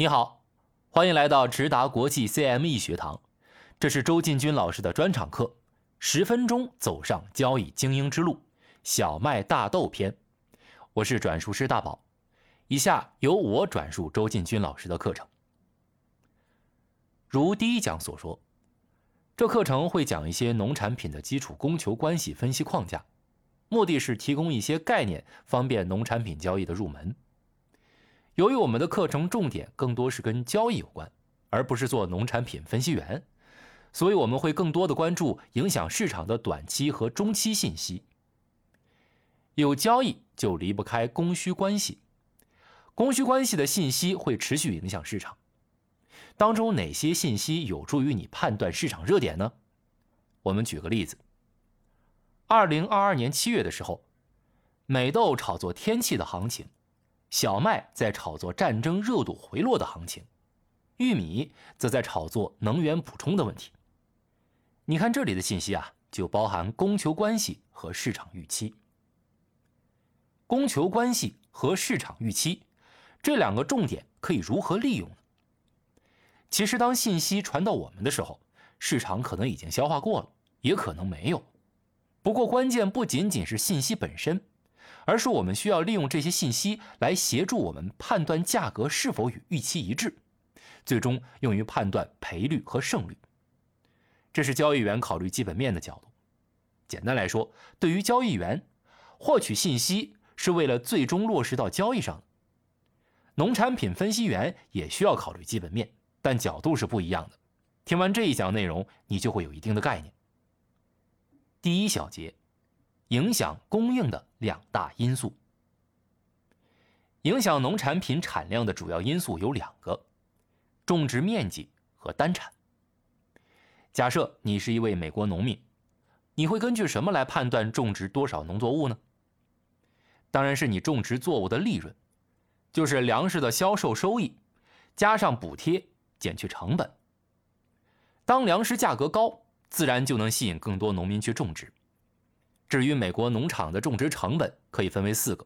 你好，欢迎来到直达国际 CME 学堂，这是周进军老师的专场课，十分钟走上交易精英之路，小麦大豆篇。我是转述师大宝，以下由我转述周进军老师的课程。如第一讲所说，这课程会讲一些农产品的基础供求关系分析框架，目的是提供一些概念，方便农产品交易的入门。由于我们的课程重点更多是跟交易有关，而不是做农产品分析员，所以我们会更多的关注影响市场的短期和中期信息。有交易就离不开供需关系，供需关系的信息会持续影响市场。当中哪些信息有助于你判断市场热点呢？我们举个例子。二零二二年七月的时候，美豆炒作天气的行情，小麦在炒作战争热度回落的行情，玉米则在炒作能源补充的问题。你看这里的信息啊，就包含供求关系和市场预期。供求关系和市场预期这两个重点可以如何利用呢？其实，当信息传到我们的时候，市场可能已经消化过了，也可能没有。不过，关键不仅仅是信息本身，而是我们需要利用这些信息来协助我们判断价格是否与预期一致，最终用于判断赔率和胜率。这是交易员考虑基本面的角度。简单来说，对于交易员，获取信息是为了最终落实到交易上。农产品分析员也需要考虑基本面。但角度是不一样的。听完这一讲内容，你就会有一定的概念。第一小节，影响供应的两大因素。影响农产品产量的主要因素有两个：种植面积和单产。假设你是一位美国农民，你会根据什么来判断种植多少农作物呢？当然是你种植作物的利润，就是粮食的销售收益，加上补贴。减去成本。当粮食价格高，自然就能吸引更多农民去种植。至于美国农场的种植成本，可以分为四个：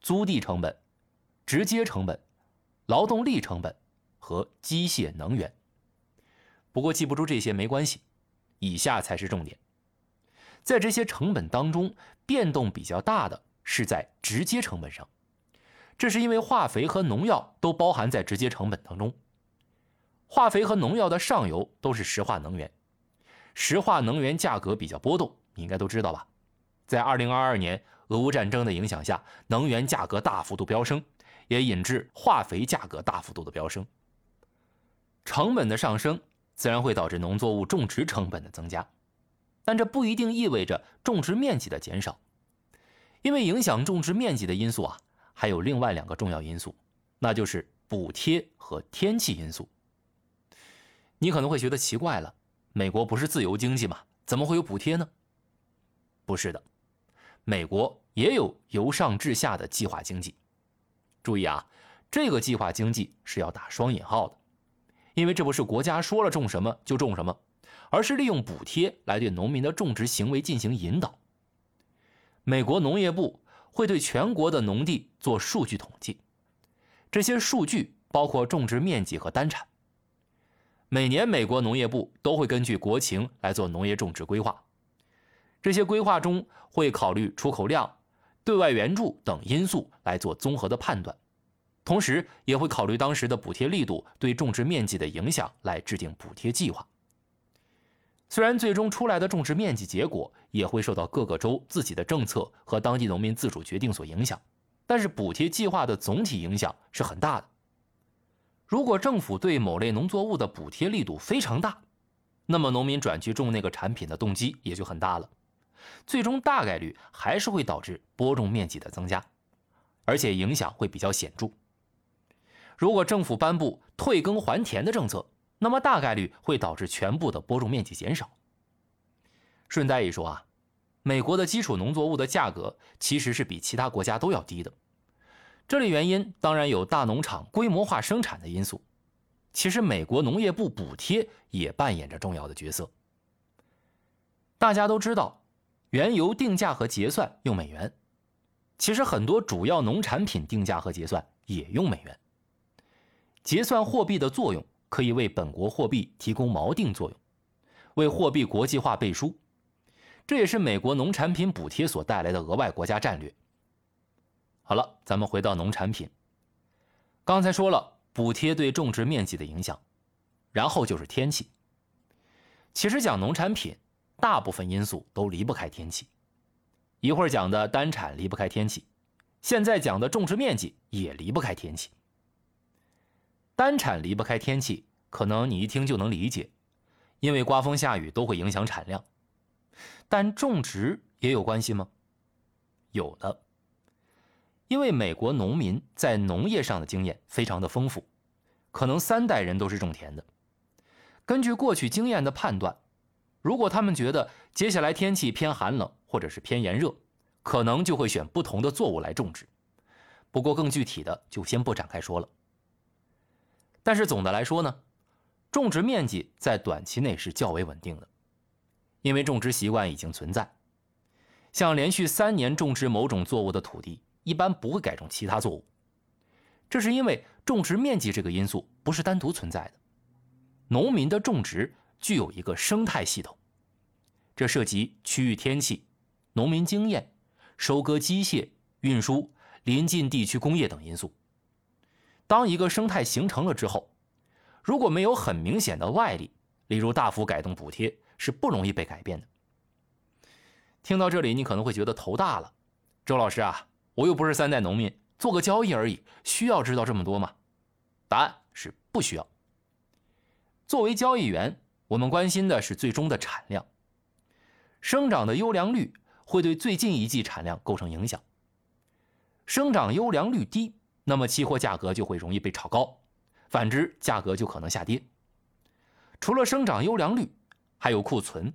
租地成本、直接成本、劳动力成本和机械能源。不过记不住这些没关系，以下才是重点。在这些成本当中，变动比较大的是在直接成本上，这是因为化肥和农药都包含在直接成本当中。化肥和农药的上游都是石化能源，石化能源价格比较波动，你应该都知道吧？在二零二二年俄乌战争的影响下，能源价格大幅度飙升，也引致化肥价格大幅度的飙升。成本的上升自然会导致农作物种植成本的增加，但这不一定意味着种植面积的减少，因为影响种植面积的因素啊，还有另外两个重要因素，那就是补贴和天气因素。你可能会觉得奇怪了，美国不是自由经济吗？怎么会有补贴呢？不是的，美国也有由上至下的计划经济。注意啊，这个计划经济是要打双引号的，因为这不是国家说了种什么就种什么，而是利用补贴来对农民的种植行为进行引导。美国农业部会对全国的农地做数据统计，这些数据包括种植面积和单产。每年，美国农业部都会根据国情来做农业种植规划。这些规划中会考虑出口量、对外援助等因素来做综合的判断，同时也会考虑当时的补贴力度对种植面积的影响来制定补贴计划。虽然最终出来的种植面积结果也会受到各个州自己的政策和当地农民自主决定所影响，但是补贴计划的总体影响是很大的。如果政府对某类农作物的补贴力度非常大，那么农民转去种那个产品的动机也就很大了，最终大概率还是会导致播种面积的增加，而且影响会比较显著。如果政府颁布退耕还田的政策，那么大概率会导致全部的播种面积减少。顺带一说啊，美国的基础农作物的价格其实是比其他国家都要低的。这里原因当然有大农场规模化生产的因素，其实美国农业部补贴也扮演着重要的角色。大家都知道，原油定价和结算用美元，其实很多主要农产品定价和结算也用美元。结算货币的作用可以为本国货币提供锚定作用，为货币国际化背书。这也是美国农产品补贴所带来的额外国家战略。好了，咱们回到农产品。刚才说了补贴对种植面积的影响，然后就是天气。其实讲农产品，大部分因素都离不开天气。一会儿讲的单产离不开天气，现在讲的种植面积也离不开天气。单产离不开天气，可能你一听就能理解，因为刮风下雨都会影响产量。但种植也有关系吗？有的，因为美国农民在农业上的经验非常的丰富，可能三代人都是种田的。根据过去经验的判断，如果他们觉得接下来天气偏寒冷或者是偏炎热，可能就会选不同的作物来种植。不过更具体的就先不展开说了。但是总的来说呢，种植面积在短期内是较为稳定的，因为种植习惯已经存在。像连续三年种植某种作物的土地，一般不会改种其他作物。这是因为种植面积这个因素不是单独存在的。农民的种植具有一个生态系统，这涉及区域天气、农民经验、收割机械、运输、临近地区工业等因素。当一个生态形成了之后，如果没有很明显的外力，例如大幅改动补贴，是不容易被改变的。听到这里，你可能会觉得头大了，周老师啊，我又不是三代农民，做个交易而已，需要知道这么多吗？答案是不需要。作为交易员，我们关心的是最终的产量。生长的优良率会对最近一季产量构成影响。生长优良率低，那么期货价格就会容易被炒高；反之，价格就可能下跌。除了生长优良率，还有库存。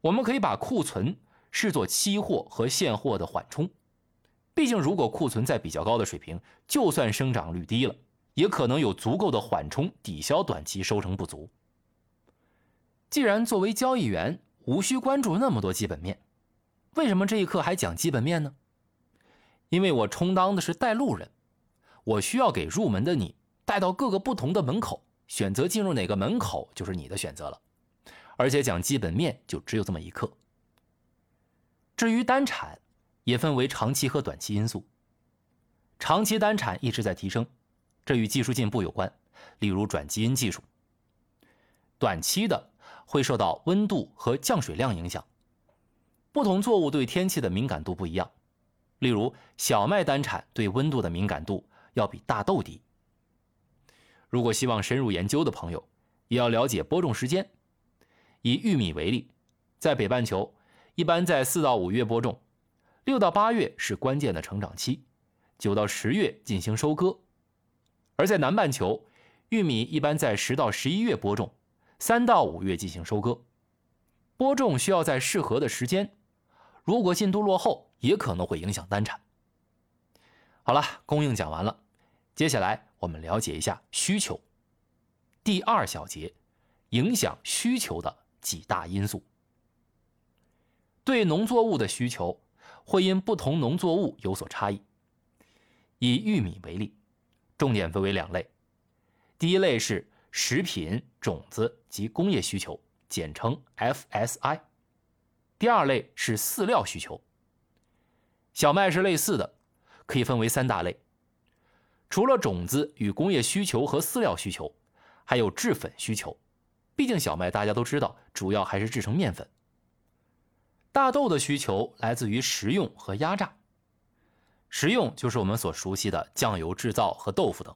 我们可以把库存视作期货和现货的缓冲。毕竟，如果库存在比较高的水平，就算生长率低了。也可能有足够的缓冲抵消短期收成不足。既然作为交易员无需关注那么多基本面，为什么这一课还讲基本面呢？因为我充当的是带路人，我需要给入门的你带到各个不同的门口，选择进入哪个门口就是你的选择了。而且讲基本面就只有这么一课。至于单产，也分为长期和短期因素。长期单产一直在提升。这与技术进步有关，例如转基因技术。短期的会受到温度和降水量影响，不同作物对天气的敏感度不一样。例如，小麦单产对温度的敏感度要比大豆低。如果希望深入研究的朋友，也要了解播种时间。以玉米为例，在北半球一般在四到五月播种，六到八月是关键的成长期，九到十月进行收割。而在南半球，玉米一般在十到十一月播种，三到五月进行收割。播种需要在适合的时间，如果进度落后，也可能会影响单产。好了，供应讲完了，接下来我们了解一下需求。第二小节，影响需求的几大因素。对农作物的需求会因不同农作物有所差异。以玉米为例。重点分为两类，第一类是食品、种子及工业需求，简称 FSI；第二类是饲料需求。小麦是类似的，可以分为三大类。除了种子与工业需求和饲料需求，还有制粉需求。毕竟小麦大家都知道，主要还是制成面粉。大豆的需求来自于食用和压榨。食用就是我们所熟悉的酱油制造和豆腐等，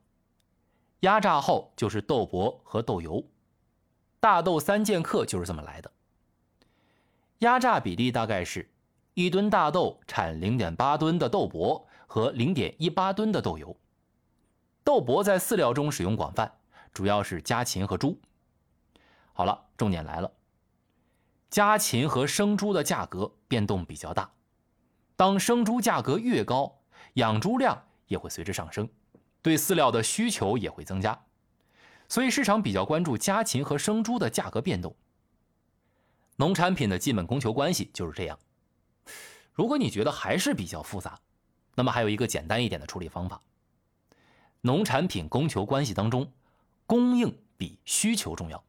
压榨后就是豆粕和豆油，大豆三剑客就是这么来的。压榨比例大概是一吨大豆产零点八吨的豆粕和零点一八吨的豆油。豆粕在饲料中使用广泛，主要是家禽和猪。好了，重点来了，家禽和生猪的价格变动比较大，当生猪价格越高。养猪量也会随之上升，对饲料的需求也会增加，所以市场比较关注家禽和生猪的价格变动。农产品的基本供求关系就是这样。如果你觉得还是比较复杂，那么还有一个简单一点的处理方法。农产品供求关系当中，供应比需求重要，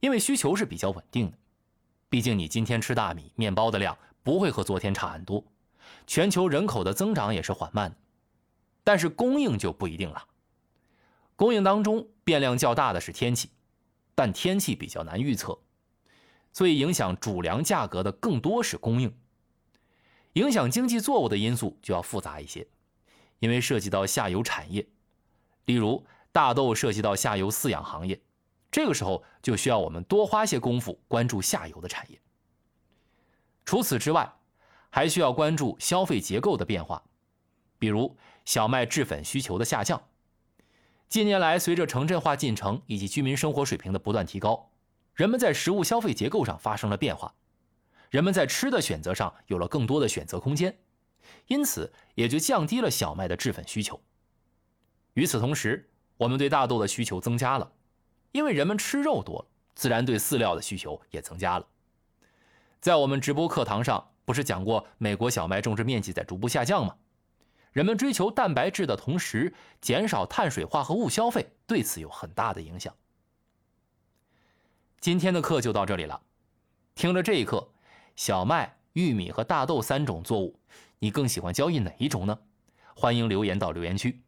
因为需求是比较稳定的。毕竟你今天吃大米、面包的量不会和昨天差很多，全球人口的增长也是缓慢的。但是供应就不一定了。供应当中变量较大的是天气，但天气比较难预测，所以影响主粮价格的更多是供应。影响经济作物的因素就要复杂一些，因为涉及到下游产业，例如大豆涉及到下游饲养行业，这个时候就需要我们多花些功夫关注下游的产业。除此之外，还需要关注消费结构的变化，比如小麦制粉需求的下降。近年来，随着城镇化进程以及居民生活水平的不断提高，人们在食物消费结构上发生了变化。人们在吃的选择上有了更多的选择空间，因此也就降低了小麦的制粉需求。与此同时，我们对大豆的需求增加了，因为人们吃肉多了，自然对饲料的需求也增加了。在我们直播课堂上，不是讲过美国小麦种植面积在逐步下降吗？人们追求蛋白质的同时，减少碳水化合物消费，对此有很大的影响。今天的课就到这里了，听了这一课。小麦、玉米和大豆三种作物，你更喜欢交易哪一种呢？欢迎留言到留言区。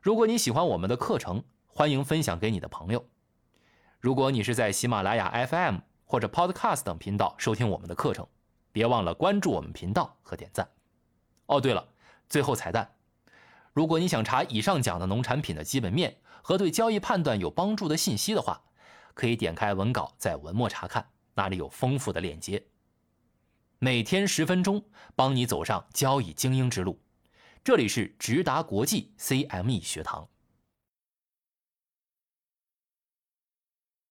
如果你喜欢我们的课程，欢迎分享给你的朋友。如果你是在喜马拉雅 FM 或者 Podcast 等频道收听我们的课程，别忘了关注我们频道和点赞。哦，对了，最后彩蛋：如果你想查以上讲的农产品的基本面和对交易判断有帮助的信息的话，可以点开文稿，在文末查看，那里有丰富的链接。每天十分钟，帮你走上交易精英之路。这里是直达国际 CME 学堂。